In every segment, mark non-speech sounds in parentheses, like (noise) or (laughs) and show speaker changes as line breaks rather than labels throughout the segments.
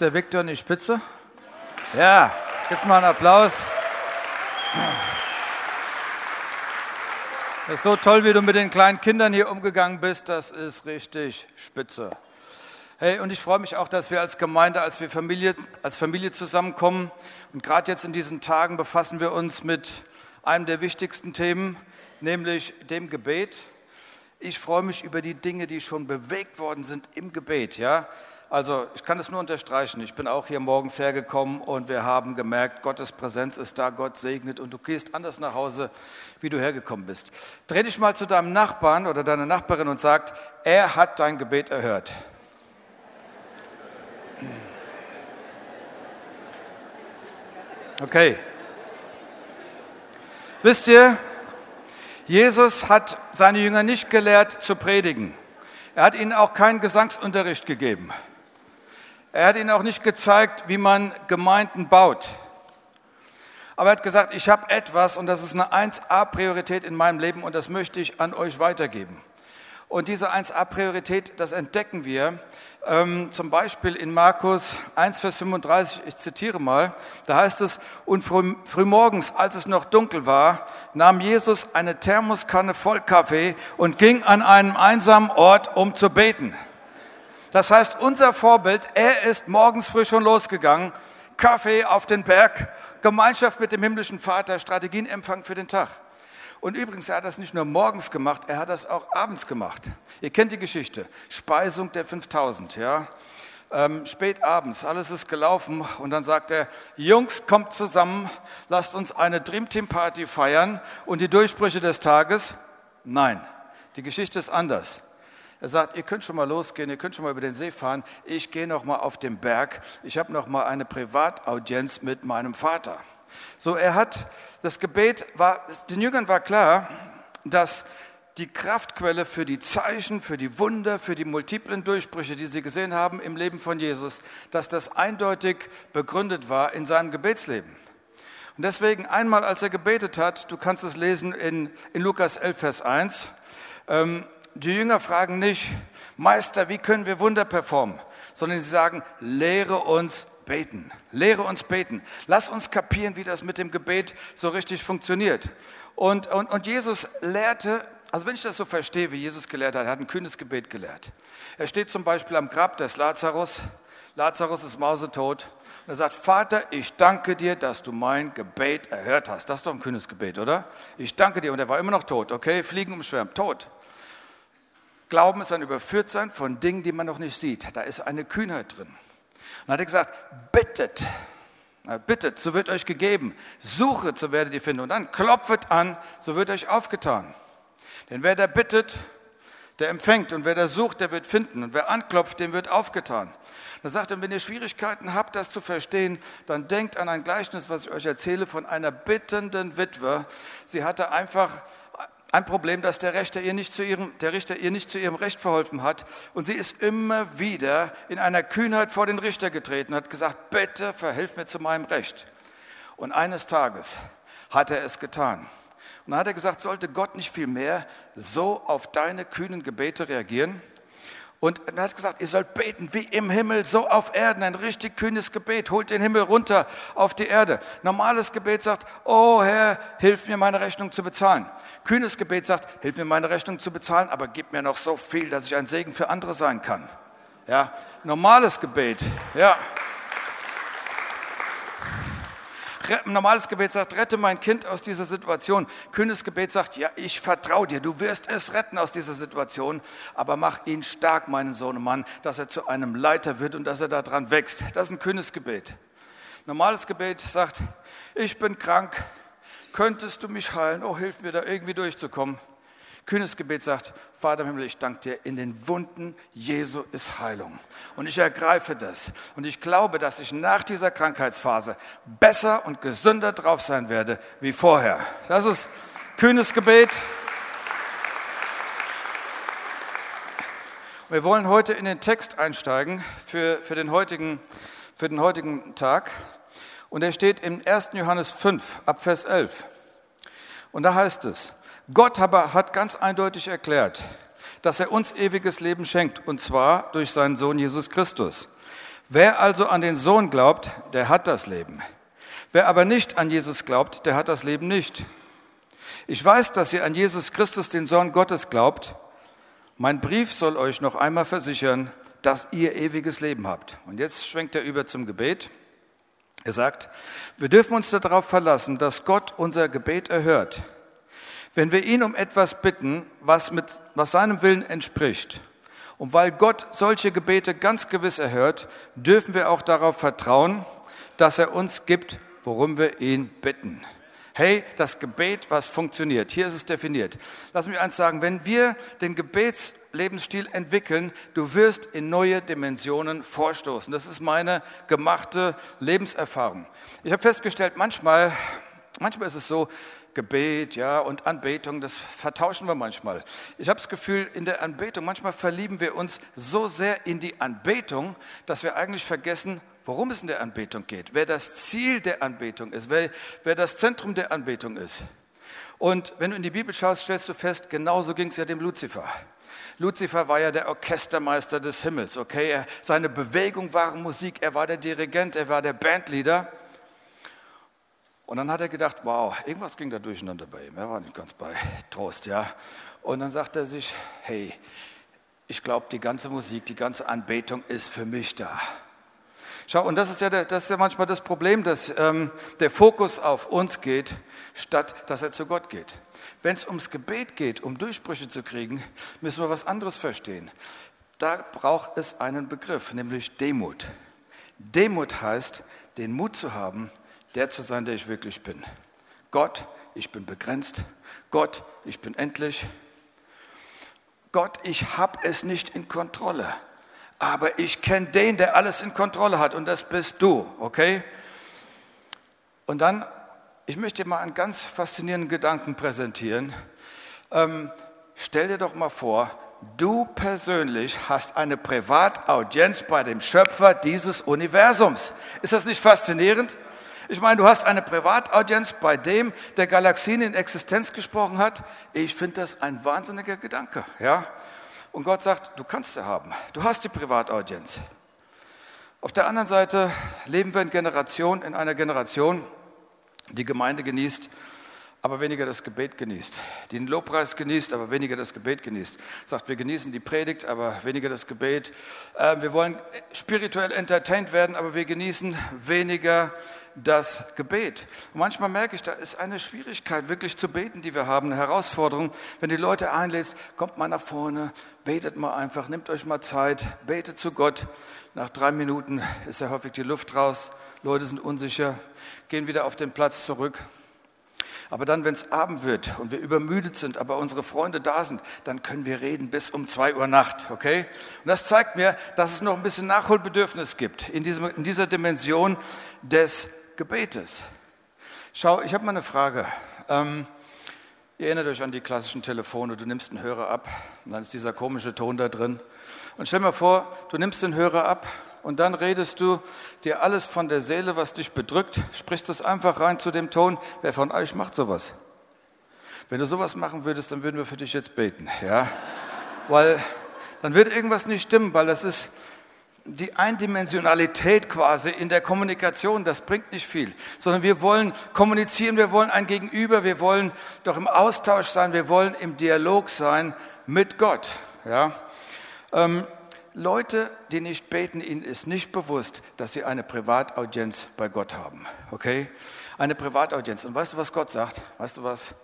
Der Viktor nicht spitze? Ja, gib mal einen Applaus. Das ist so toll, wie du mit den kleinen Kindern hier umgegangen bist. Das ist richtig spitze. Hey, und ich freue mich auch, dass wir als Gemeinde, als wir Familie, als Familie zusammenkommen. Und gerade jetzt in diesen Tagen befassen wir uns mit einem der wichtigsten Themen, nämlich dem Gebet. Ich freue mich über die Dinge, die schon bewegt worden sind im Gebet. Ja, also ich kann es nur unterstreichen. Ich bin auch hier morgens hergekommen und wir haben gemerkt, Gottes Präsenz ist da, Gott segnet und du gehst anders nach Hause, wie du hergekommen bist. Dreh dich mal zu deinem Nachbarn oder deiner Nachbarin und sag, er hat dein Gebet erhört. Okay. Wisst ihr, Jesus hat seine Jünger nicht gelehrt zu predigen. Er hat ihnen auch keinen Gesangsunterricht gegeben. Er hat ihnen auch nicht gezeigt, wie man Gemeinden baut. Aber er hat gesagt, ich habe etwas und das ist eine 1a-Priorität in meinem Leben und das möchte ich an euch weitergeben. Und diese 1a-Priorität, das entdecken wir ähm, zum Beispiel in Markus 1, Vers 35, ich zitiere mal, da heißt es, und früh, frühmorgens, als es noch dunkel war, nahm Jesus eine Thermoskanne voll Kaffee und ging an einem einsamen Ort, um zu beten. Das heißt, unser Vorbild, er ist morgens früh schon losgegangen, Kaffee auf den Berg, Gemeinschaft mit dem himmlischen Vater, Strategienempfang für den Tag. Und übrigens, er hat das nicht nur morgens gemacht, er hat das auch abends gemacht. Ihr kennt die Geschichte, Speisung der 5000, ja. Ähm, spät abends, alles ist gelaufen und dann sagt er, Jungs, kommt zusammen, lasst uns eine Dream Team Party feiern und die Durchbrüche des Tages? Nein, die Geschichte ist anders. Er sagt, ihr könnt schon mal losgehen, ihr könnt schon mal über den See fahren. Ich gehe noch mal auf den Berg. Ich habe noch mal eine Privataudienz mit meinem Vater. So, er hat das Gebet war, den Jüngern war klar, dass die Kraftquelle für die Zeichen, für die Wunder, für die multiplen Durchbrüche, die sie gesehen haben im Leben von Jesus, dass das eindeutig begründet war in seinem Gebetsleben. Und deswegen einmal, als er gebetet hat, du kannst es lesen in, in Lukas 11, Vers 1, ähm, die Jünger fragen nicht, Meister, wie können wir Wunder performen, sondern sie sagen, lehre uns beten. Lehre uns beten. Lass uns kapieren, wie das mit dem Gebet so richtig funktioniert. Und, und, und Jesus lehrte, also wenn ich das so verstehe, wie Jesus gelehrt hat, er hat ein kühnes Gebet gelehrt. Er steht zum Beispiel am Grab des Lazarus. Lazarus ist mausetot. Und er sagt, Vater, ich danke dir, dass du mein Gebet erhört hast. Das ist doch ein kühnes Gebet, oder? Ich danke dir. Und er war immer noch tot, okay? Fliegen umschwärmt, tot. Glauben ist ein Überführtsein von Dingen, die man noch nicht sieht. Da ist eine Kühnheit drin. Dann hat er gesagt, bittet, bittet, so wird euch gegeben. Suchet, so werdet ihr finden. Und dann klopfet an, so wird euch aufgetan. Denn wer da bittet, der empfängt. Und wer da sucht, der wird finden. Und wer anklopft, dem wird aufgetan. Da sagt er, wenn ihr Schwierigkeiten habt, das zu verstehen, dann denkt an ein Gleichnis, was ich euch erzähle, von einer bittenden Witwe. Sie hatte einfach ein Problem, dass der Richter, ihr nicht zu ihrem, der Richter ihr nicht zu ihrem Recht verholfen hat. Und sie ist immer wieder in einer Kühnheit vor den Richter getreten hat gesagt, bitte verhilf mir zu meinem Recht. Und eines Tages hat er es getan. Und dann hat er gesagt, sollte Gott nicht viel mehr so auf deine kühnen Gebete reagieren? Und er hat gesagt, ihr sollt beten wie im Himmel, so auf Erden. Ein richtig kühnes Gebet. Holt den Himmel runter auf die Erde. Normales Gebet sagt, oh Herr, hilf mir meine Rechnung zu bezahlen. Kühnes Gebet sagt, hilf mir meine Rechnung zu bezahlen, aber gib mir noch so viel, dass ich ein Segen für andere sein kann. Ja, normales Gebet, ja. Normales Gebet sagt, rette mein Kind aus dieser Situation. Kühnes Gebet sagt, ja, ich vertraue dir, du wirst es retten aus dieser Situation, aber mach ihn stark, meinen Sohn und Mann, dass er zu einem Leiter wird und dass er daran wächst. Das ist ein kühnes Gebet. Normales Gebet sagt, ich bin krank, könntest du mich heilen? Oh, hilf mir da irgendwie durchzukommen. Kühnes Gebet sagt, Vater im Himmel, ich danke dir, in den Wunden Jesu ist Heilung. Und ich ergreife das. Und ich glaube, dass ich nach dieser Krankheitsphase besser und gesünder drauf sein werde wie vorher. Das ist kühnes Gebet. Wir wollen heute in den Text einsteigen für, für, den, heutigen, für den heutigen Tag. Und er steht im 1. Johannes 5, ab Vers 11. Und da heißt es, Gott aber hat ganz eindeutig erklärt, dass er uns ewiges Leben schenkt, und zwar durch seinen Sohn Jesus Christus. Wer also an den Sohn glaubt, der hat das Leben. Wer aber nicht an Jesus glaubt, der hat das Leben nicht. Ich weiß, dass ihr an Jesus Christus, den Sohn Gottes, glaubt. Mein Brief soll euch noch einmal versichern, dass ihr ewiges Leben habt. Und jetzt schwenkt er über zum Gebet. Er sagt, wir dürfen uns darauf verlassen, dass Gott unser Gebet erhört. Wenn wir ihn um etwas bitten, was, mit, was seinem Willen entspricht, und weil Gott solche Gebete ganz gewiss erhört, dürfen wir auch darauf vertrauen, dass er uns gibt, worum wir ihn bitten. Hey, das Gebet, was funktioniert. Hier ist es definiert. Lass mich eins sagen, wenn wir den Gebetslebensstil entwickeln, du wirst in neue Dimensionen vorstoßen. Das ist meine gemachte Lebenserfahrung. Ich habe festgestellt, manchmal, manchmal ist es so, Gebet, ja, und Anbetung, das vertauschen wir manchmal. Ich habe das Gefühl, in der Anbetung, manchmal verlieben wir uns so sehr in die Anbetung, dass wir eigentlich vergessen, worum es in der Anbetung geht, wer das Ziel der Anbetung ist, wer, wer das Zentrum der Anbetung ist. Und wenn du in die Bibel schaust, stellst du fest, genauso ging es ja dem Luzifer. Luzifer war ja der Orchestermeister des Himmels, okay? Er, seine Bewegung war Musik, er war der Dirigent, er war der Bandleader. Und dann hat er gedacht, wow, irgendwas ging da durcheinander bei ihm. Er war nicht ganz bei Trost, ja. Und dann sagt er sich, hey, ich glaube, die ganze Musik, die ganze Anbetung ist für mich da. Schau, und das ist ja, der, das ist ja manchmal das Problem, dass ähm, der Fokus auf uns geht, statt dass er zu Gott geht. Wenn es ums Gebet geht, um Durchbrüche zu kriegen, müssen wir was anderes verstehen. Da braucht es einen Begriff, nämlich Demut. Demut heißt, den Mut zu haben, der zu sein, der ich wirklich bin. Gott, ich bin begrenzt. Gott, ich bin endlich. Gott, ich habe es nicht in Kontrolle aber ich kenne den, der alles in Kontrolle hat und das bist du, okay? Und dann, ich möchte dir mal einen ganz faszinierenden Gedanken präsentieren. Ähm, stell dir doch mal vor, du persönlich hast eine Privataudienz bei dem Schöpfer dieses Universums. Ist das nicht faszinierend? Ich meine, du hast eine Privataudienz bei dem, der Galaxien in Existenz gesprochen hat. Ich finde das ein wahnsinniger Gedanke, ja? Und Gott sagt, du kannst sie haben. Du hast die Privataudienz. Auf der anderen Seite leben wir in, Generation, in einer Generation, die Gemeinde genießt, aber weniger das Gebet genießt. Die den Lobpreis genießt, aber weniger das Gebet genießt. Sagt, wir genießen die Predigt, aber weniger das Gebet. Äh, wir wollen spirituell entertained werden, aber wir genießen weniger das Gebet. Und manchmal merke ich, da ist eine Schwierigkeit, wirklich zu beten, die wir haben, eine Herausforderung. Wenn die Leute einlädst, kommt mal nach vorne, betet mal einfach, nehmt euch mal Zeit, betet zu Gott. Nach drei Minuten ist ja häufig die Luft raus, Leute sind unsicher, gehen wieder auf den Platz zurück. Aber dann, wenn es Abend wird und wir übermüdet sind, aber unsere Freunde da sind, dann können wir reden bis um zwei Uhr Nacht, okay? Und das zeigt mir, dass es noch ein bisschen Nachholbedürfnis gibt in, diesem, in dieser Dimension des Gebetes. Schau, ich habe mal eine Frage. Ähm, ihr erinnert euch an die klassischen Telefone, du nimmst einen Hörer ab und dann ist dieser komische Ton da drin. Und stell mal vor, du nimmst den Hörer ab und dann redest du dir alles von der Seele, was dich bedrückt, sprichst das einfach rein zu dem Ton. Wer von euch macht sowas? Wenn du sowas machen würdest, dann würden wir für dich jetzt beten, ja? Weil dann wird irgendwas nicht stimmen, weil das ist die Eindimensionalität quasi in der Kommunikation, das bringt nicht viel, sondern wir wollen kommunizieren, wir wollen ein Gegenüber, wir wollen doch im Austausch sein, wir wollen im Dialog sein mit Gott. Ja? Ähm, Leute, die nicht beten, ihnen ist nicht bewusst, dass sie eine Privataudienz bei Gott haben. Okay? Eine Privataudienz. Und weißt du, was Gott sagt? Weißt du was?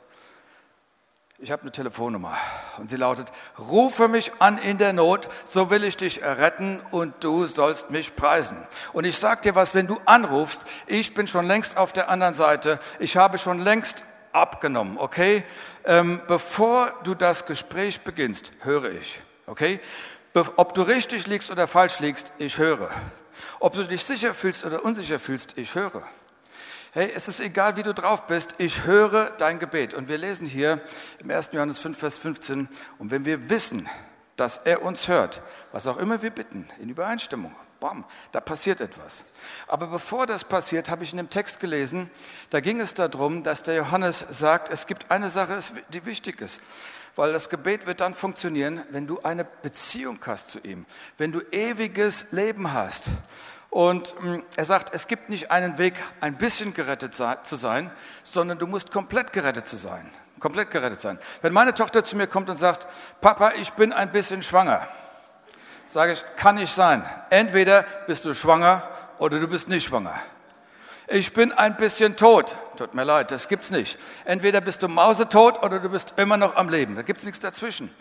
Ich habe eine Telefonnummer und sie lautet, rufe mich an in der Not, so will ich dich erretten und du sollst mich preisen. Und ich sage dir was, wenn du anrufst, ich bin schon längst auf der anderen Seite, ich habe schon längst abgenommen, okay? Ähm, bevor du das Gespräch beginnst, höre ich, okay? Be ob du richtig liegst oder falsch liegst, ich höre. Ob du dich sicher fühlst oder unsicher fühlst, ich höre. Hey, es ist egal, wie du drauf bist, ich höre dein Gebet. Und wir lesen hier im 1. Johannes 5, Vers 15, und wenn wir wissen, dass er uns hört, was auch immer wir bitten, in Übereinstimmung, bam, da passiert etwas. Aber bevor das passiert, habe ich in dem Text gelesen, da ging es darum, dass der Johannes sagt, es gibt eine Sache, die wichtig ist. Weil das Gebet wird dann funktionieren, wenn du eine Beziehung hast zu ihm, wenn du ewiges Leben hast. Und mm, er sagt, es gibt nicht einen Weg, ein bisschen gerettet zu sein, sondern du musst komplett gerettet zu sein. Komplett gerettet sein. Wenn meine Tochter zu mir kommt und sagt, Papa, ich bin ein bisschen schwanger, sage ich, kann nicht sein. Entweder bist du schwanger oder du bist nicht schwanger. Ich bin ein bisschen tot. Tut mir leid, das gibt's nicht. Entweder bist du mausetot oder du bist immer noch am Leben. Da gibt's nichts dazwischen.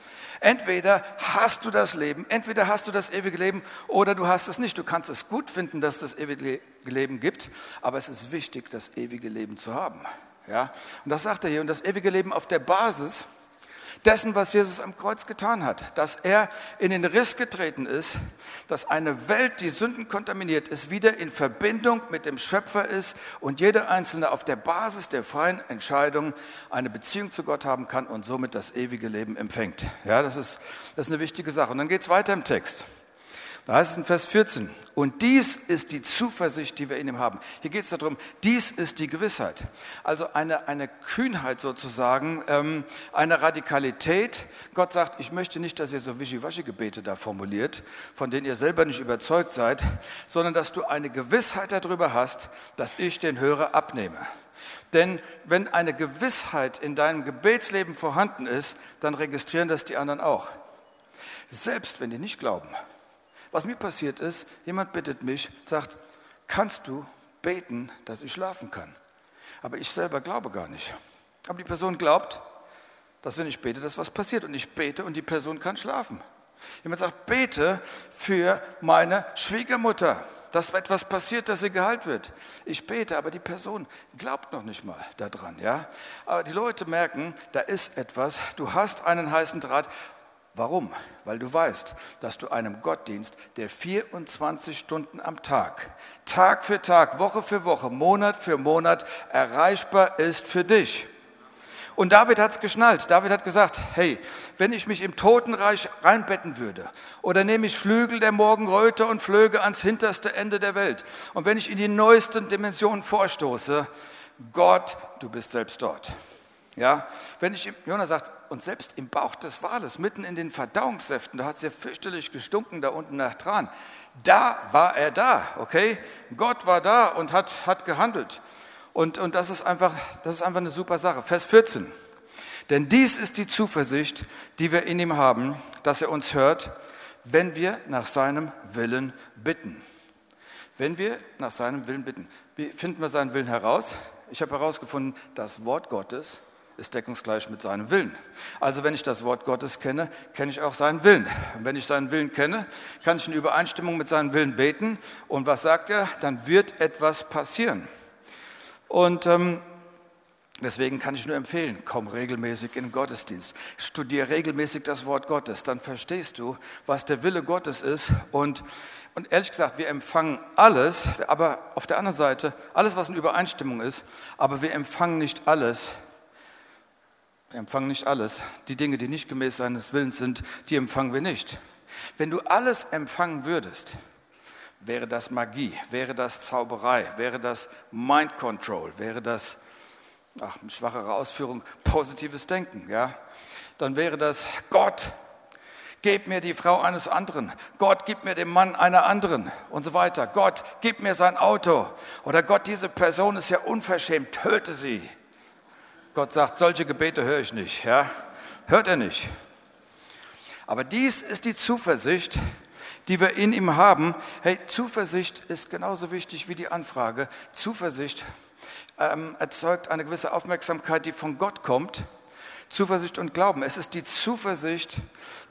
Entweder hast du das Leben, entweder hast du das ewige Leben oder du hast es nicht. Du kannst es gut finden, dass es das ewige Leben gibt, aber es ist wichtig, das ewige Leben zu haben. Ja? Und das sagt er hier. Und das ewige Leben auf der Basis dessen, was Jesus am Kreuz getan hat, dass er in den Riss getreten ist, dass eine Welt, die Sünden kontaminiert ist, wieder in Verbindung mit dem Schöpfer ist und jeder Einzelne auf der Basis der freien Entscheidung eine Beziehung zu Gott haben kann und somit das ewige Leben empfängt. Ja, das ist, das ist eine wichtige Sache. Und dann geht es weiter im Text. Da heißt es in Vers 14, und dies ist die Zuversicht, die wir in ihm haben. Hier geht es darum, dies ist die Gewissheit. Also eine, eine Kühnheit sozusagen, ähm, eine Radikalität. Gott sagt, ich möchte nicht, dass ihr so Wischiwaschi-Gebete da formuliert, von denen ihr selber nicht überzeugt seid, sondern dass du eine Gewissheit darüber hast, dass ich den Hörer abnehme. Denn wenn eine Gewissheit in deinem Gebetsleben vorhanden ist, dann registrieren das die anderen auch. Selbst wenn die nicht glauben. Was mir passiert ist, jemand bittet mich, sagt, kannst du beten, dass ich schlafen kann? Aber ich selber glaube gar nicht. Aber die Person glaubt, dass wenn ich bete, dass was passiert. Und ich bete und die Person kann schlafen. Jemand sagt, bete für meine Schwiegermutter, dass etwas passiert, dass sie geheilt wird. Ich bete, aber die Person glaubt noch nicht mal daran. Ja? Aber die Leute merken, da ist etwas, du hast einen heißen Draht Warum? Weil du weißt, dass du einem Gott dienst, der 24 Stunden am Tag, Tag für Tag, Woche für Woche, Monat für Monat erreichbar ist für dich. Und David hat es geschnallt. David hat gesagt, hey, wenn ich mich im Totenreich reinbetten würde oder nehme ich Flügel der Morgenröte und flöge ans hinterste Ende der Welt und wenn ich in die neuesten Dimensionen vorstoße, Gott, du bist selbst dort. Ja, wenn ich, Jonas sagt, und selbst im Bauch des Wales, mitten in den Verdauungssäften, da hat es ja fürchterlich gestunken da unten nach Tran. Da war er da, okay? Gott war da und hat, hat gehandelt. Und, und das, ist einfach, das ist einfach eine super Sache. Vers 14. Denn dies ist die Zuversicht, die wir in ihm haben, dass er uns hört, wenn wir nach seinem Willen bitten. Wenn wir nach seinem Willen bitten. Wie finden wir seinen Willen heraus? Ich habe herausgefunden, das Wort Gottes ist deckungsgleich mit seinem Willen. Also wenn ich das Wort Gottes kenne, kenne ich auch seinen Willen. Und wenn ich seinen Willen kenne, kann ich in Übereinstimmung mit seinem Willen beten. Und was sagt er? Dann wird etwas passieren. Und ähm, deswegen kann ich nur empfehlen, komm regelmäßig in den Gottesdienst. Studiere regelmäßig das Wort Gottes. Dann verstehst du, was der Wille Gottes ist. Und und ehrlich gesagt, wir empfangen alles, aber auf der anderen Seite, alles, was in Übereinstimmung ist, aber wir empfangen nicht alles, wir empfangen nicht alles. Die Dinge, die nicht gemäß seines Willens sind, die empfangen wir nicht. Wenn du alles empfangen würdest, wäre das Magie, wäre das Zauberei, wäre das Mind Control, wäre das, ach, schwachere Ausführung, positives Denken, ja? Dann wäre das Gott, gib mir die Frau eines anderen. Gott, gib mir den Mann einer anderen und so weiter. Gott, gib mir sein Auto. Oder Gott, diese Person ist ja unverschämt, töte sie. Gott sagt, solche Gebete höre ich nicht. Ja? Hört er nicht. Aber dies ist die Zuversicht, die wir in ihm haben. Hey, Zuversicht ist genauso wichtig wie die Anfrage. Zuversicht ähm, erzeugt eine gewisse Aufmerksamkeit, die von Gott kommt. Zuversicht und Glauben. Es ist die Zuversicht,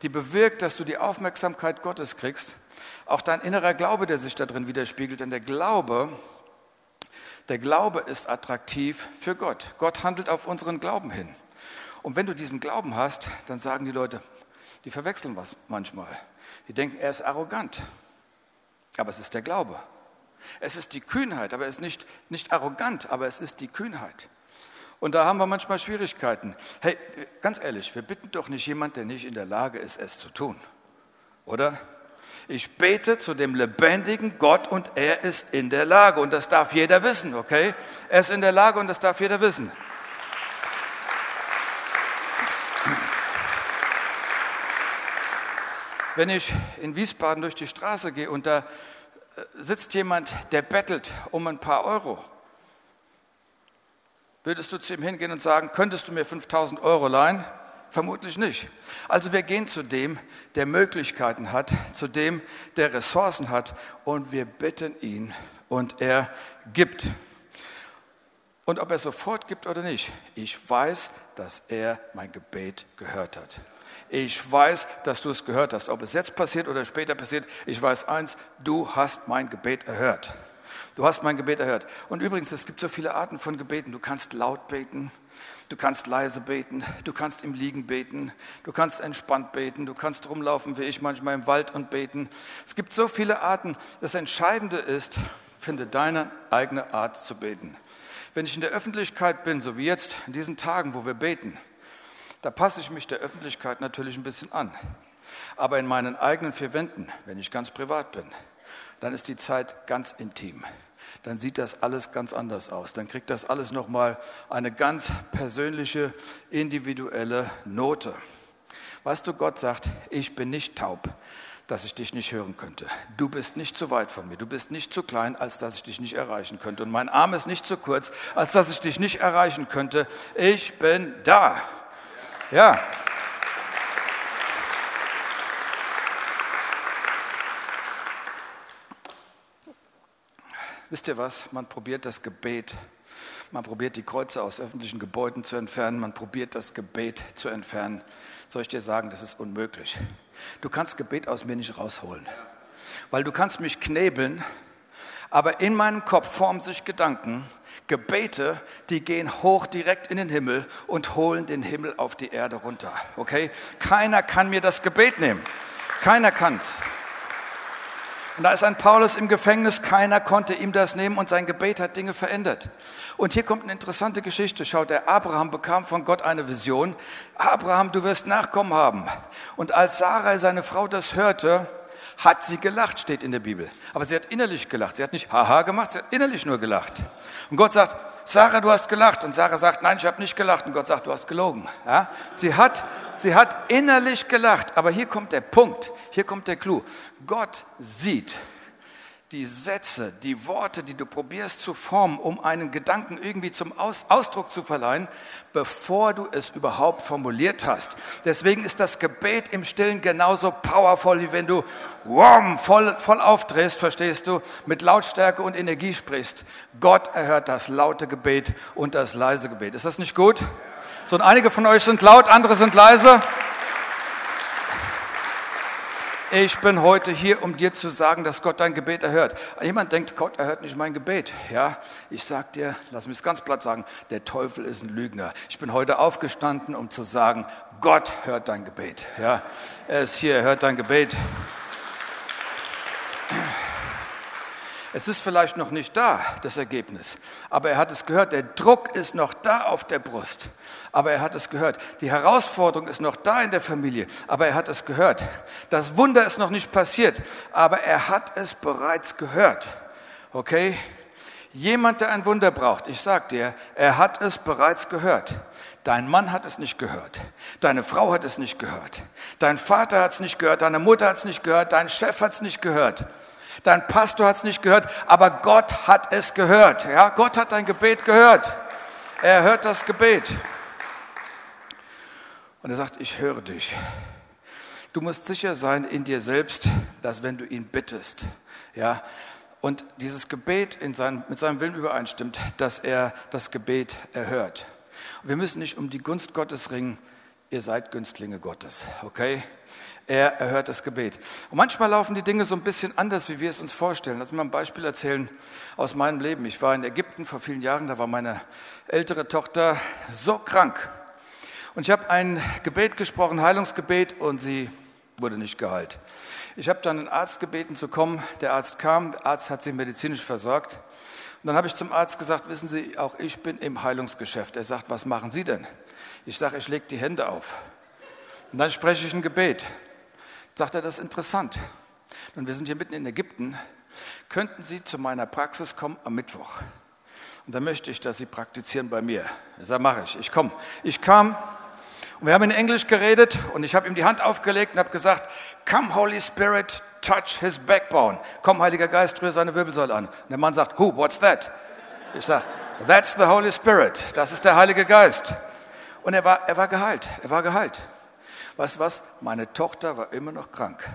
die bewirkt, dass du die Aufmerksamkeit Gottes kriegst. Auch dein innerer Glaube, der sich da drin widerspiegelt. Denn der Glaube der Glaube ist attraktiv für Gott. Gott handelt auf unseren Glauben hin. Und wenn du diesen Glauben hast, dann sagen die Leute, die verwechseln was manchmal. Die denken, er ist arrogant. Aber es ist der Glaube. Es ist die Kühnheit, aber es ist nicht, nicht arrogant, aber es ist die Kühnheit. Und da haben wir manchmal Schwierigkeiten. Hey, ganz ehrlich, wir bitten doch nicht jemand, der nicht in der Lage ist, es zu tun. Oder? Ich bete zu dem lebendigen Gott und er ist in der Lage. Und das darf jeder wissen, okay? Er ist in der Lage und das darf jeder wissen. Wenn ich in Wiesbaden durch die Straße gehe und da sitzt jemand, der bettelt um ein paar Euro. Würdest du zu ihm hingehen und sagen, könntest du mir 5000 Euro leihen? Vermutlich nicht. Also wir gehen zu dem, der Möglichkeiten hat, zu dem, der Ressourcen hat und wir bitten ihn und er gibt. Und ob er sofort gibt oder nicht, ich weiß, dass er mein Gebet gehört hat. Ich weiß, dass du es gehört hast. Ob es jetzt passiert oder später passiert, ich weiß eins, du hast mein Gebet erhört. Du hast mein Gebet erhört. Und übrigens, es gibt so viele Arten von Gebeten. Du kannst laut beten, Du kannst leise beten, du kannst im Liegen beten, du kannst entspannt beten, du kannst rumlaufen wie ich manchmal im Wald und beten. Es gibt so viele Arten. Das Entscheidende ist, finde deine eigene Art zu beten. Wenn ich in der Öffentlichkeit bin, so wie jetzt in diesen Tagen, wo wir beten, da passe ich mich der Öffentlichkeit natürlich ein bisschen an. Aber in meinen eigenen vier Wänden, wenn ich ganz privat bin, dann ist die Zeit ganz intim dann sieht das alles ganz anders aus. Dann kriegt das alles nochmal eine ganz persönliche, individuelle Note. Weißt du, Gott sagt, ich bin nicht taub, dass ich dich nicht hören könnte. Du bist nicht zu weit von mir. Du bist nicht zu klein, als dass ich dich nicht erreichen könnte. Und mein Arm ist nicht zu kurz, als dass ich dich nicht erreichen könnte. Ich bin da. Ja. Wisst ihr was? Man probiert das Gebet. Man probiert die Kreuze aus öffentlichen Gebäuden zu entfernen. Man probiert das Gebet zu entfernen. Soll ich dir sagen, das ist unmöglich. Du kannst Gebet aus mir nicht rausholen. Weil du kannst mich knebeln, aber in meinem Kopf formen sich Gedanken, Gebete, die gehen hoch direkt in den Himmel und holen den Himmel auf die Erde runter. Okay? Keiner kann mir das Gebet nehmen. Keiner kann's. Und da ist ein Paulus im Gefängnis, keiner konnte ihm das nehmen und sein Gebet hat Dinge verändert. Und hier kommt eine interessante Geschichte. Schaut, der Abraham bekam von Gott eine Vision. Abraham, du wirst Nachkommen haben. Und als Sarai, seine Frau, das hörte, hat sie gelacht, steht in der Bibel. Aber sie hat innerlich gelacht. Sie hat nicht haha gemacht, sie hat innerlich nur gelacht. Und Gott sagt, Sarah, du hast gelacht. Und Sarah sagt, nein, ich habe nicht gelacht. Und Gott sagt, du hast gelogen. Ja? Sie, hat, sie hat innerlich gelacht. Aber hier kommt der Punkt, hier kommt der Clou. Gott sieht die Sätze, die Worte, die du probierst zu formen, um einen Gedanken irgendwie zum Aus Ausdruck zu verleihen, bevor du es überhaupt formuliert hast. Deswegen ist das Gebet im Stillen genauso powerful, wie wenn du wham, voll, voll aufdrehst, verstehst du, mit Lautstärke und Energie sprichst. Gott erhört das laute Gebet und das leise Gebet. Ist das nicht gut? So, und einige von euch sind laut, andere sind leise. Ich bin heute hier, um dir zu sagen, dass Gott dein Gebet erhört. Jemand denkt, Gott erhört nicht mein Gebet. Ja, ich sag dir, lass mich es ganz platt sagen, der Teufel ist ein Lügner. Ich bin heute aufgestanden, um zu sagen, Gott hört dein Gebet. Ja, er ist hier, er hört dein Gebet. Es ist vielleicht noch nicht da, das Ergebnis, aber er hat es gehört. Der Druck ist noch da auf der Brust, aber er hat es gehört. Die Herausforderung ist noch da in der Familie, aber er hat es gehört. Das Wunder ist noch nicht passiert, aber er hat es bereits gehört. Okay? Jemand, der ein Wunder braucht, ich sag dir, er hat es bereits gehört. Dein Mann hat es nicht gehört. Deine Frau hat es nicht gehört. Dein Vater hat es nicht gehört. Deine Mutter hat es nicht gehört. Dein Chef hat es nicht gehört. Dein Pastor hat es nicht gehört, aber Gott hat es gehört. Ja, Gott hat dein Gebet gehört. Er hört das Gebet. Und er sagt, ich höre dich. Du musst sicher sein in dir selbst, dass wenn du ihn bittest, ja, und dieses Gebet in sein, mit seinem Willen übereinstimmt, dass er das Gebet erhört. Und wir müssen nicht um die Gunst Gottes ringen, ihr seid Günstlinge Gottes, okay? er erhört das Gebet. Und manchmal laufen die Dinge so ein bisschen anders, wie wir es uns vorstellen. Lass mich mal ein Beispiel erzählen aus meinem Leben. Ich war in Ägypten vor vielen Jahren, da war meine ältere Tochter so krank. Und ich habe ein Gebet gesprochen, Heilungsgebet, und sie wurde nicht geheilt. Ich habe dann einen Arzt gebeten zu kommen. Der Arzt kam, der Arzt hat sie medizinisch versorgt. Und dann habe ich zum Arzt gesagt, wissen Sie, auch ich bin im Heilungsgeschäft. Er sagt, was machen Sie denn? Ich sage, ich lege die Hände auf. Und dann spreche ich ein Gebet sagt er, das ist interessant. Und wir sind hier mitten in Ägypten. Könnten Sie zu meiner Praxis kommen am Mittwoch? Und dann möchte ich, dass Sie praktizieren bei mir. Ich sage, mache ich. Ich komme. Ich kam Und wir haben in Englisch geredet und ich habe ihm die Hand aufgelegt und habe gesagt, Come Holy Spirit, touch his backbone. Komm Heiliger Geist, rühre seine Wirbelsäule an. Und der Mann sagt, Who, what's that? Ich sage, That's the Holy Spirit. Das ist der Heilige Geist. Und er war, er war geheilt. Er war geheilt. Weißt du was? Meine Tochter war immer noch krank.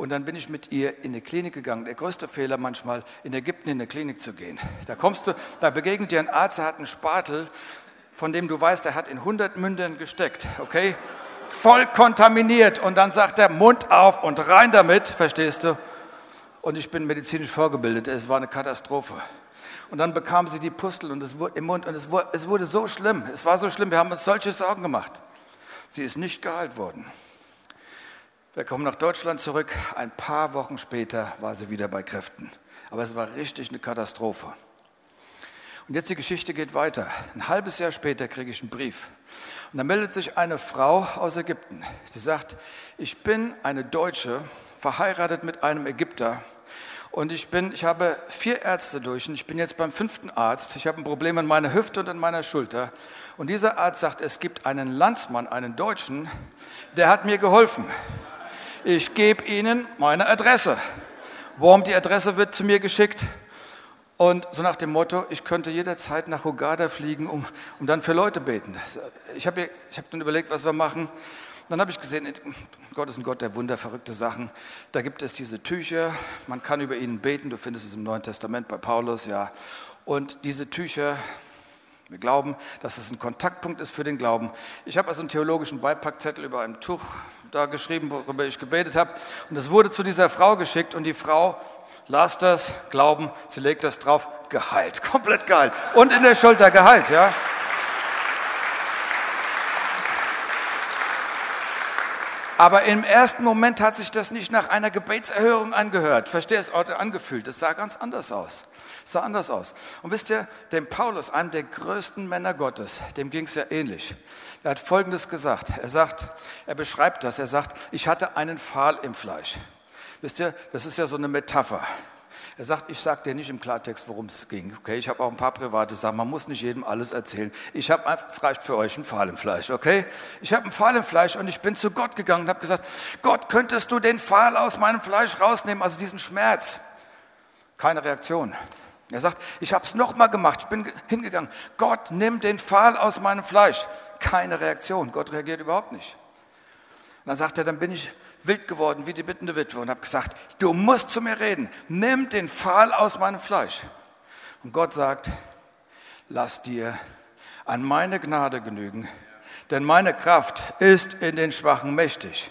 Und dann bin ich mit ihr in eine Klinik gegangen. Der größte Fehler manchmal, in Ägypten in eine Klinik zu gehen. Da kommst du, da begegnet dir ein Arzt, der hat einen Spatel, von dem du weißt, er hat in 100 Mündern gesteckt, okay? Voll kontaminiert. Und dann sagt er, Mund auf und rein damit, verstehst du? Und ich bin medizinisch vorgebildet. Es war eine Katastrophe. Und dann bekam sie die Pustel und es wurde im Mund und es wurde, es wurde so schlimm. Es war so schlimm. Wir haben uns solche Sorgen gemacht. Sie ist nicht geheilt worden. Wir kommen nach Deutschland zurück. Ein paar Wochen später war sie wieder bei Kräften. Aber es war richtig eine Katastrophe. Und jetzt die Geschichte geht weiter. Ein halbes Jahr später kriege ich einen Brief. Und da meldet sich eine Frau aus Ägypten. Sie sagt, ich bin eine Deutsche, verheiratet mit einem Ägypter. Und ich, bin, ich habe vier Ärzte durch und ich bin jetzt beim fünften Arzt. Ich habe ein Problem an meiner Hüfte und an meiner Schulter. Und dieser Arzt sagt, es gibt einen Landsmann, einen Deutschen, der hat mir geholfen ich gebe Ihnen meine Adresse. Warm, die Adresse wird zu mir geschickt. Und so nach dem Motto, ich könnte jederzeit nach Hogada fliegen, um, um dann für Leute beten. Ich habe hab dann überlegt, was wir machen. Dann habe ich gesehen, Gott ist ein Gott der Wunder, verrückte Sachen. Da gibt es diese Tücher, man kann über ihnen beten. Du findest es im Neuen Testament bei Paulus, ja. Und diese Tücher, wir glauben, dass es ein Kontaktpunkt ist für den Glauben. Ich habe also einen theologischen Beipackzettel über ein Tuch da geschrieben, worüber ich gebetet habe. Und es wurde zu dieser Frau geschickt und die Frau las das, glauben, sie legt das drauf, geheilt, (laughs) komplett geheilt. Und in der Schulter geheilt, ja. Aber im ersten Moment hat sich das nicht nach einer Gebetserhörung angehört. Verstehe es, angefühlt. Das sah ganz anders aus. Es sah anders aus. Und wisst ihr, dem Paulus, einem der größten Männer Gottes, dem ging es ja ähnlich. Er hat Folgendes gesagt. Er sagt, er beschreibt das. Er sagt, ich hatte einen Pfahl im Fleisch. Wisst ihr, das ist ja so eine Metapher. Er sagt, ich sage dir nicht im Klartext, worum es ging. Okay, ich habe auch ein paar private Sachen. Man muss nicht jedem alles erzählen. Ich habe, es reicht für euch ein Pfahl im Fleisch. Okay, ich habe einen Pfahl im Fleisch und ich bin zu Gott gegangen und habe gesagt, Gott, könntest du den Pfahl aus meinem Fleisch rausnehmen, also diesen Schmerz? Keine Reaktion. Er sagt, ich habe es nochmal gemacht. Ich bin hingegangen. Gott, nimm den Pfahl aus meinem Fleisch keine Reaktion. Gott reagiert überhaupt nicht. Und dann sagt er, dann bin ich wild geworden wie die bittende Witwe und habe gesagt, du musst zu mir reden. Nimm den Pfahl aus meinem Fleisch. Und Gott sagt, lass dir an meine Gnade genügen, denn meine Kraft ist in den Schwachen mächtig.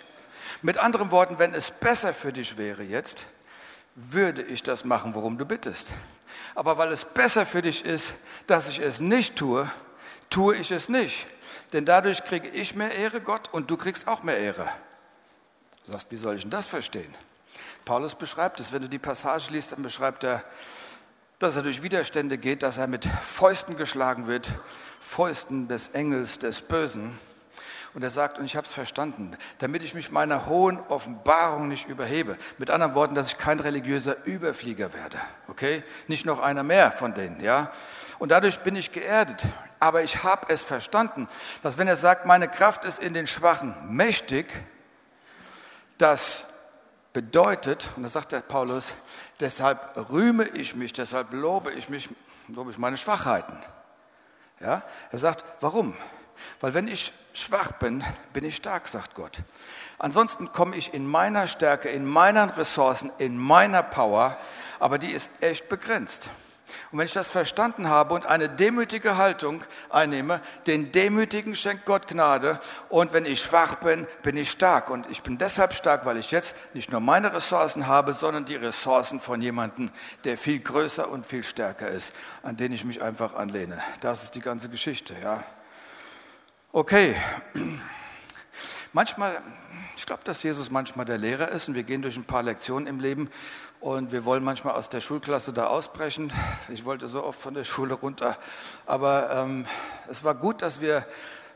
Mit anderen Worten, wenn es besser für dich wäre jetzt, würde ich das machen, worum du bittest. Aber weil es besser für dich ist, dass ich es nicht tue, tue ich es nicht. Denn dadurch kriege ich mehr Ehre, Gott, und du kriegst auch mehr Ehre. Du sagst, wie soll ich denn das verstehen? Paulus beschreibt es, wenn du die Passage liest, dann beschreibt er, dass er durch Widerstände geht, dass er mit Fäusten geschlagen wird, Fäusten des Engels, des Bösen. Und er sagt, und ich habe es verstanden, damit ich mich meiner hohen Offenbarung nicht überhebe. Mit anderen Worten, dass ich kein religiöser Überflieger werde. Okay? Nicht noch einer mehr von denen, ja? Und dadurch bin ich geerdet. Aber ich habe es verstanden, dass wenn er sagt, meine Kraft ist in den Schwachen mächtig, das bedeutet, und das sagt der Paulus, deshalb rühme ich mich, deshalb lobe ich mich, lobe ich meine Schwachheiten. Ja? Er sagt, warum? Weil wenn ich schwach bin, bin ich stark, sagt Gott. Ansonsten komme ich in meiner Stärke, in meinen Ressourcen, in meiner Power, aber die ist echt begrenzt. Und wenn ich das verstanden habe und eine demütige Haltung einnehme, den Demütigen schenkt Gott Gnade. Und wenn ich schwach bin, bin ich stark. Und ich bin deshalb stark, weil ich jetzt nicht nur meine Ressourcen habe, sondern die Ressourcen von jemandem, der viel größer und viel stärker ist, an den ich mich einfach anlehne. Das ist die ganze Geschichte, ja. Okay. Manchmal, ich glaube, dass Jesus manchmal der Lehrer ist und wir gehen durch ein paar Lektionen im Leben und wir wollen manchmal aus der Schulklasse da ausbrechen. Ich wollte so oft von der Schule runter, aber ähm, es war gut, dass wir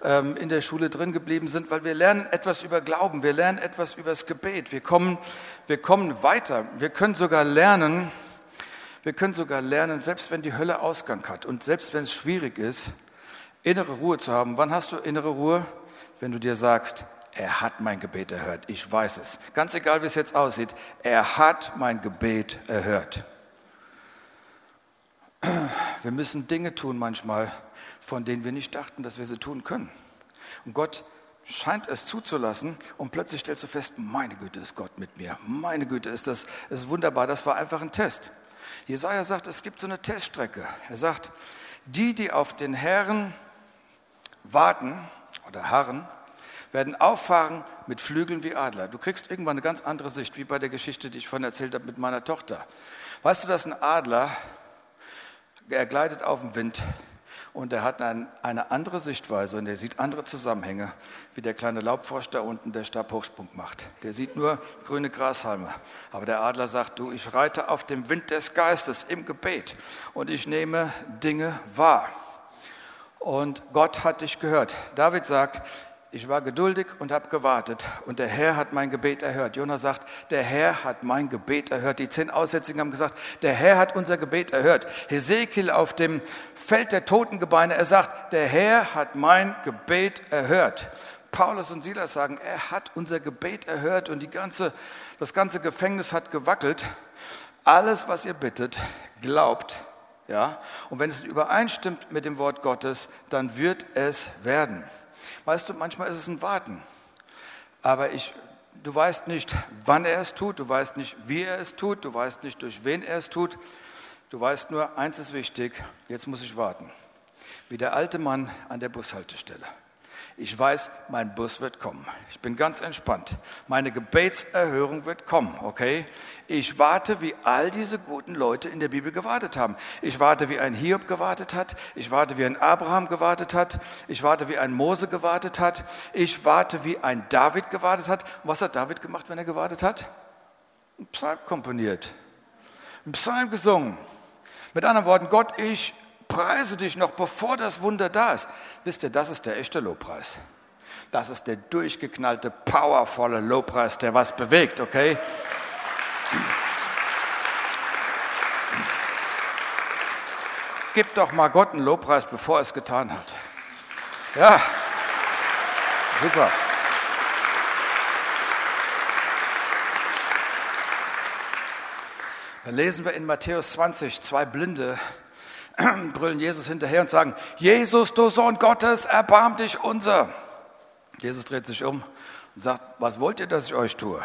ähm, in der Schule drin geblieben sind, weil wir lernen etwas über Glauben, wir lernen etwas über das Gebet, wir kommen, wir kommen weiter, wir können sogar lernen, wir können sogar lernen, selbst wenn die Hölle Ausgang hat und selbst wenn es schwierig ist, innere Ruhe zu haben. Wann hast du innere Ruhe? wenn du dir sagst, er hat mein Gebet erhört. Ich weiß es. Ganz egal, wie es jetzt aussieht, er hat mein Gebet erhört. Wir müssen Dinge tun manchmal, von denen wir nicht dachten, dass wir sie tun können. Und Gott scheint es zuzulassen und plötzlich stellst du fest, meine Güte ist Gott mit mir. Meine Güte ist das, ist wunderbar. Das war einfach ein Test. Jesaja sagt, es gibt so eine Teststrecke. Er sagt, die, die auf den Herrn warten oder harren, werden auffahren mit Flügeln wie Adler. Du kriegst irgendwann eine ganz andere Sicht, wie bei der Geschichte, die ich vorhin erzählt habe mit meiner Tochter. Weißt du, dass ein Adler, er gleitet auf dem Wind und er hat ein, eine andere Sichtweise und er sieht andere Zusammenhänge, wie der kleine Laubfrosch da unten, der Stabhochsprung macht. Der sieht nur grüne Grashalme. Aber der Adler sagt, du, ich reite auf dem Wind des Geistes im Gebet und ich nehme Dinge wahr. Und Gott hat dich gehört. David sagt, ich war geduldig und habe gewartet und der Herr hat mein Gebet erhört. Jonas sagt, der Herr hat mein Gebet erhört. Die zehn Aussätzigen haben gesagt, der Herr hat unser Gebet erhört. Hesekiel auf dem Feld der Totengebeine, er sagt, der Herr hat mein Gebet erhört. Paulus und Silas sagen, er hat unser Gebet erhört und die ganze, das ganze Gefängnis hat gewackelt. Alles, was ihr bittet, glaubt, ja, und wenn es übereinstimmt mit dem Wort Gottes, dann wird es werden. Weißt du, manchmal ist es ein Warten. Aber ich, du weißt nicht, wann er es tut, du weißt nicht, wie er es tut, du weißt nicht, durch wen er es tut. Du weißt nur, eins ist wichtig, jetzt muss ich warten. Wie der alte Mann an der Bushaltestelle. Ich weiß, mein Bus wird kommen. Ich bin ganz entspannt. Meine Gebetserhörung wird kommen, okay? Ich warte, wie all diese guten Leute in der Bibel gewartet haben. Ich warte, wie ein Hiob gewartet hat. Ich warte, wie ein Abraham gewartet hat. Ich warte, wie ein Mose gewartet hat. Ich warte, wie ein David gewartet hat. Und was hat David gemacht, wenn er gewartet hat? Ein Psalm komponiert. Ein Psalm gesungen. Mit anderen Worten, Gott, ich preise dich noch, bevor das Wunder da ist. Wisst ihr, das ist der echte Lobpreis. Das ist der durchgeknallte, powervolle Lobpreis, der was bewegt, okay? Gib doch mal Gott einen Lobpreis, bevor er es getan hat. Ja, super. Dann lesen wir in Matthäus 20, zwei Blinde (clears throat) brüllen Jesus hinterher und sagen, Jesus, du Sohn Gottes, erbarm dich unser. Jesus dreht sich um und sagt, was wollt ihr, dass ich euch tue?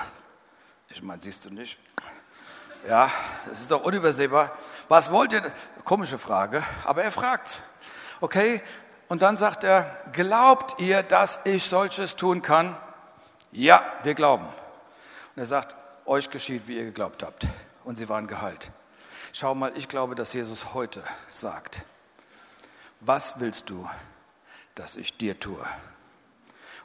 Ich meine, siehst du nicht? Ja, es ist doch unübersehbar. Was wollt ihr? Komische Frage, aber er fragt. Okay, und dann sagt er, glaubt ihr, dass ich solches tun kann? Ja, wir glauben. Und er sagt, euch geschieht, wie ihr geglaubt habt. Und sie waren geheilt. Schau mal, ich glaube, dass Jesus heute sagt, was willst du, dass ich dir tue?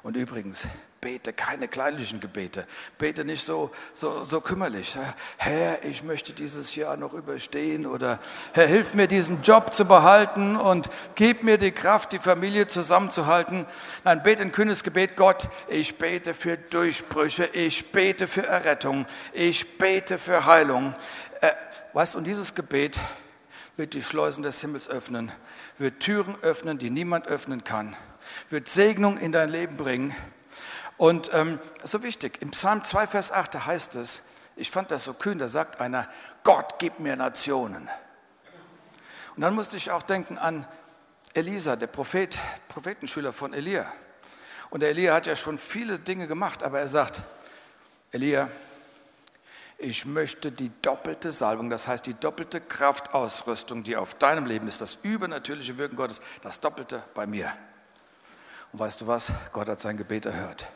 Und übrigens, bete keine kleinlichen Gebete. Bete nicht so, so, so kümmerlich. Herr, ich möchte dieses Jahr noch überstehen oder Herr, hilf mir diesen Job zu behalten und gib mir die Kraft, die Familie zusammenzuhalten. Nein, bete ein kühnes Gebet. Gott, ich bete für Durchbrüche. Ich bete für Errettung. Ich bete für Heilung. Äh, weißt du, und dieses Gebet wird die Schleusen des Himmels öffnen, wird Türen öffnen, die niemand öffnen kann, wird Segnung in dein Leben bringen. Und ähm, so wichtig, im Psalm 2, Vers 8, da heißt es, ich fand das so kühn, da sagt einer, Gott gib mir Nationen. Und dann musste ich auch denken an Elisa, der Prophet, Prophetenschüler von Elia. Und der Elia hat ja schon viele Dinge gemacht, aber er sagt, Elia, ich möchte die doppelte Salbung, das heißt die doppelte Kraftausrüstung, die auf deinem Leben ist, das übernatürliche Wirken Gottes, das doppelte bei mir. Und weißt du was? Gott hat sein Gebet erhört.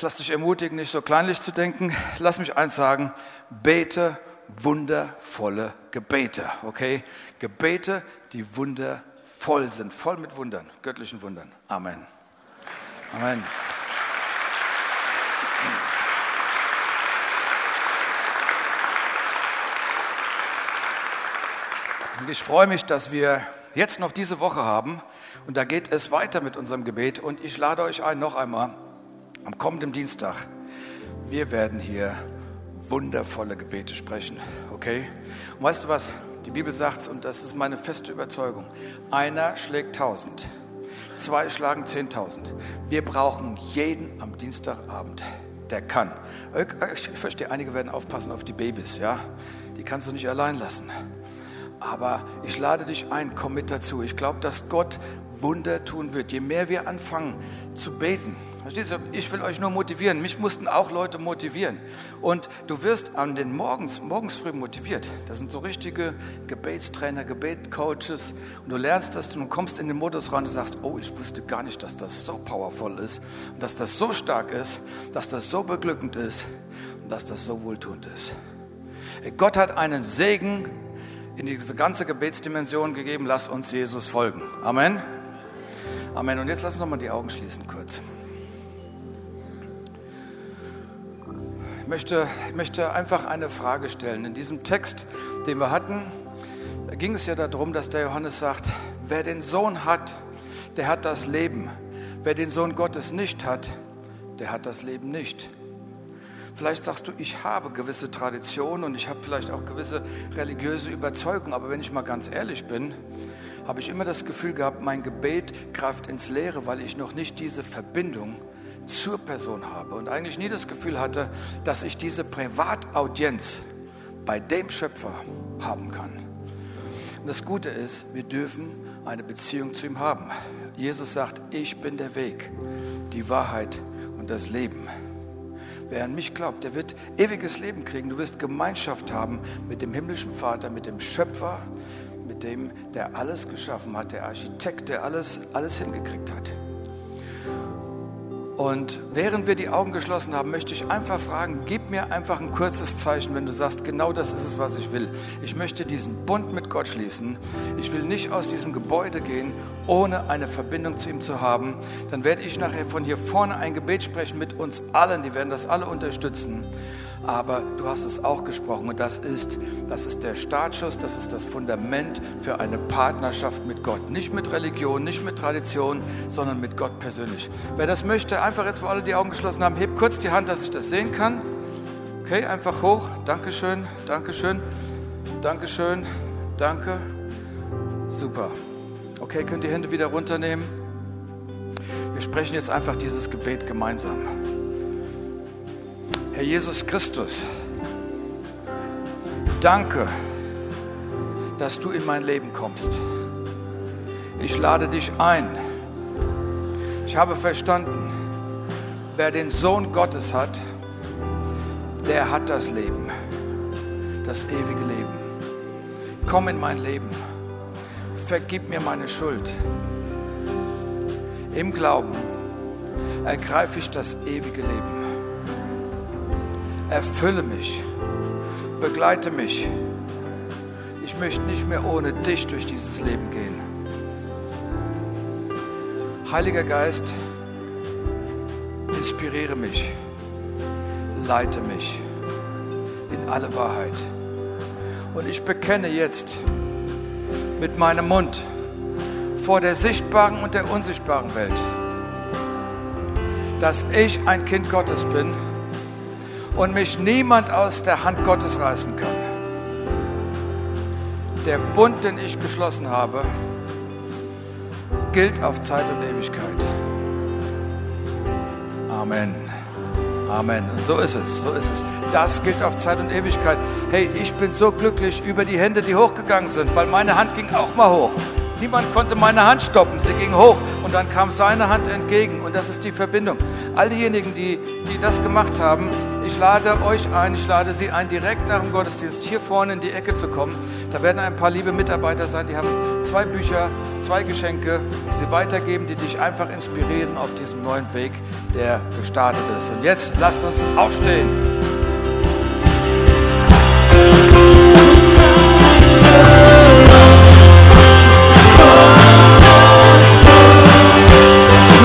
Lass dich ermutigen, nicht so kleinlich zu denken. Lass mich eins sagen, bete wundervolle Gebete, okay? Gebete, die wundervoll sind, voll mit Wundern, göttlichen Wundern. Amen. Amen. Und ich freue mich, dass wir jetzt noch diese Woche haben und da geht es weiter mit unserem Gebet und ich lade euch ein noch einmal am kommenden Dienstag. Wir werden hier wundervolle Gebete sprechen, okay? Und weißt du was? Die Bibel sagt es und das ist meine feste Überzeugung. Einer schlägt tausend, zwei schlagen 10.000. Wir brauchen jeden am Dienstagabend, der kann. Ich verstehe, einige werden aufpassen auf die Babys, ja. Die kannst du nicht allein lassen. Aber ich lade dich ein, komm mit dazu. Ich glaube, dass Gott Wunder tun wird. Je mehr wir anfangen zu beten. Verstehst du? Ich will euch nur motivieren. Mich mussten auch Leute motivieren. Und du wirst an den Morgens, morgens früh motiviert. Das sind so richtige Gebetstrainer, Gebetcoaches. Und du lernst das und kommst in den Modus rein und sagst, oh, ich wusste gar nicht, dass das so powerful ist. Und dass das so stark ist, dass das so beglückend ist und dass das so wohltuend ist. Gott hat einen Segen in diese ganze Gebetsdimension gegeben. Lass uns Jesus folgen. Amen. Amen. Und jetzt lass uns nochmal die Augen schließen kurz. Ich möchte, ich möchte einfach eine Frage stellen. In diesem Text, den wir hatten, ging es ja darum, dass der Johannes sagt, wer den Sohn hat, der hat das Leben. Wer den Sohn Gottes nicht hat, der hat das Leben nicht. Vielleicht sagst du, ich habe gewisse Traditionen und ich habe vielleicht auch gewisse religiöse Überzeugungen, aber wenn ich mal ganz ehrlich bin, habe ich immer das Gefühl gehabt, mein Gebet greift ins Leere, weil ich noch nicht diese Verbindung zur Person habe und eigentlich nie das Gefühl hatte, dass ich diese Privataudienz bei dem Schöpfer haben kann. Und das Gute ist, wir dürfen eine Beziehung zu ihm haben. Jesus sagt, ich bin der Weg, die Wahrheit und das Leben. Wer an mich glaubt, der wird ewiges Leben kriegen. Du wirst Gemeinschaft haben mit dem himmlischen Vater, mit dem Schöpfer, mit dem, der alles geschaffen hat, der Architekt, der alles, alles hingekriegt hat. Und während wir die Augen geschlossen haben, möchte ich einfach fragen, gib mir einfach ein kurzes Zeichen, wenn du sagst, genau das ist es, was ich will. Ich möchte diesen Bund mit Gott schließen. Ich will nicht aus diesem Gebäude gehen, ohne eine Verbindung zu ihm zu haben. Dann werde ich nachher von hier vorne ein Gebet sprechen mit uns allen. Die werden das alle unterstützen aber du hast es auch gesprochen und das ist, das ist der Startschuss, das ist das Fundament für eine Partnerschaft mit Gott. Nicht mit Religion, nicht mit Tradition, sondern mit Gott persönlich. Wer das möchte, einfach jetzt, wo alle die Augen geschlossen haben, hebt kurz die Hand, dass ich das sehen kann. Okay, einfach hoch. Dankeschön, Dankeschön, Dankeschön, danke. Super. Okay, könnt ihr Hände wieder runternehmen? Wir sprechen jetzt einfach dieses Gebet gemeinsam. Herr Jesus Christus, danke, dass du in mein Leben kommst. Ich lade dich ein. Ich habe verstanden, wer den Sohn Gottes hat, der hat das Leben, das ewige Leben. Komm in mein Leben, vergib mir meine Schuld. Im Glauben ergreife ich das ewige Leben. Erfülle mich, begleite mich. Ich möchte nicht mehr ohne dich durch dieses Leben gehen. Heiliger Geist, inspiriere mich, leite mich in alle Wahrheit. Und ich bekenne jetzt mit meinem Mund vor der sichtbaren und der unsichtbaren Welt, dass ich ein Kind Gottes bin und mich niemand aus der Hand Gottes reißen kann. Der Bund, den ich geschlossen habe, gilt auf Zeit und Ewigkeit. Amen. Amen. Und so ist es, so ist es. Das gilt auf Zeit und Ewigkeit. Hey, ich bin so glücklich über die Hände, die hochgegangen sind, weil meine Hand ging auch mal hoch. Niemand konnte meine Hand stoppen. Sie ging hoch und dann kam seine Hand entgegen. Und das ist die Verbindung. All diejenigen, die, die das gemacht haben, ich lade euch ein, ich lade Sie ein, direkt nach dem Gottesdienst hier vorne in die Ecke zu kommen. Da werden ein paar liebe Mitarbeiter sein, die haben zwei Bücher, zwei Geschenke, die sie weitergeben, die dich einfach inspirieren auf diesem neuen Weg, der gestartet ist. Und jetzt lasst uns aufstehen.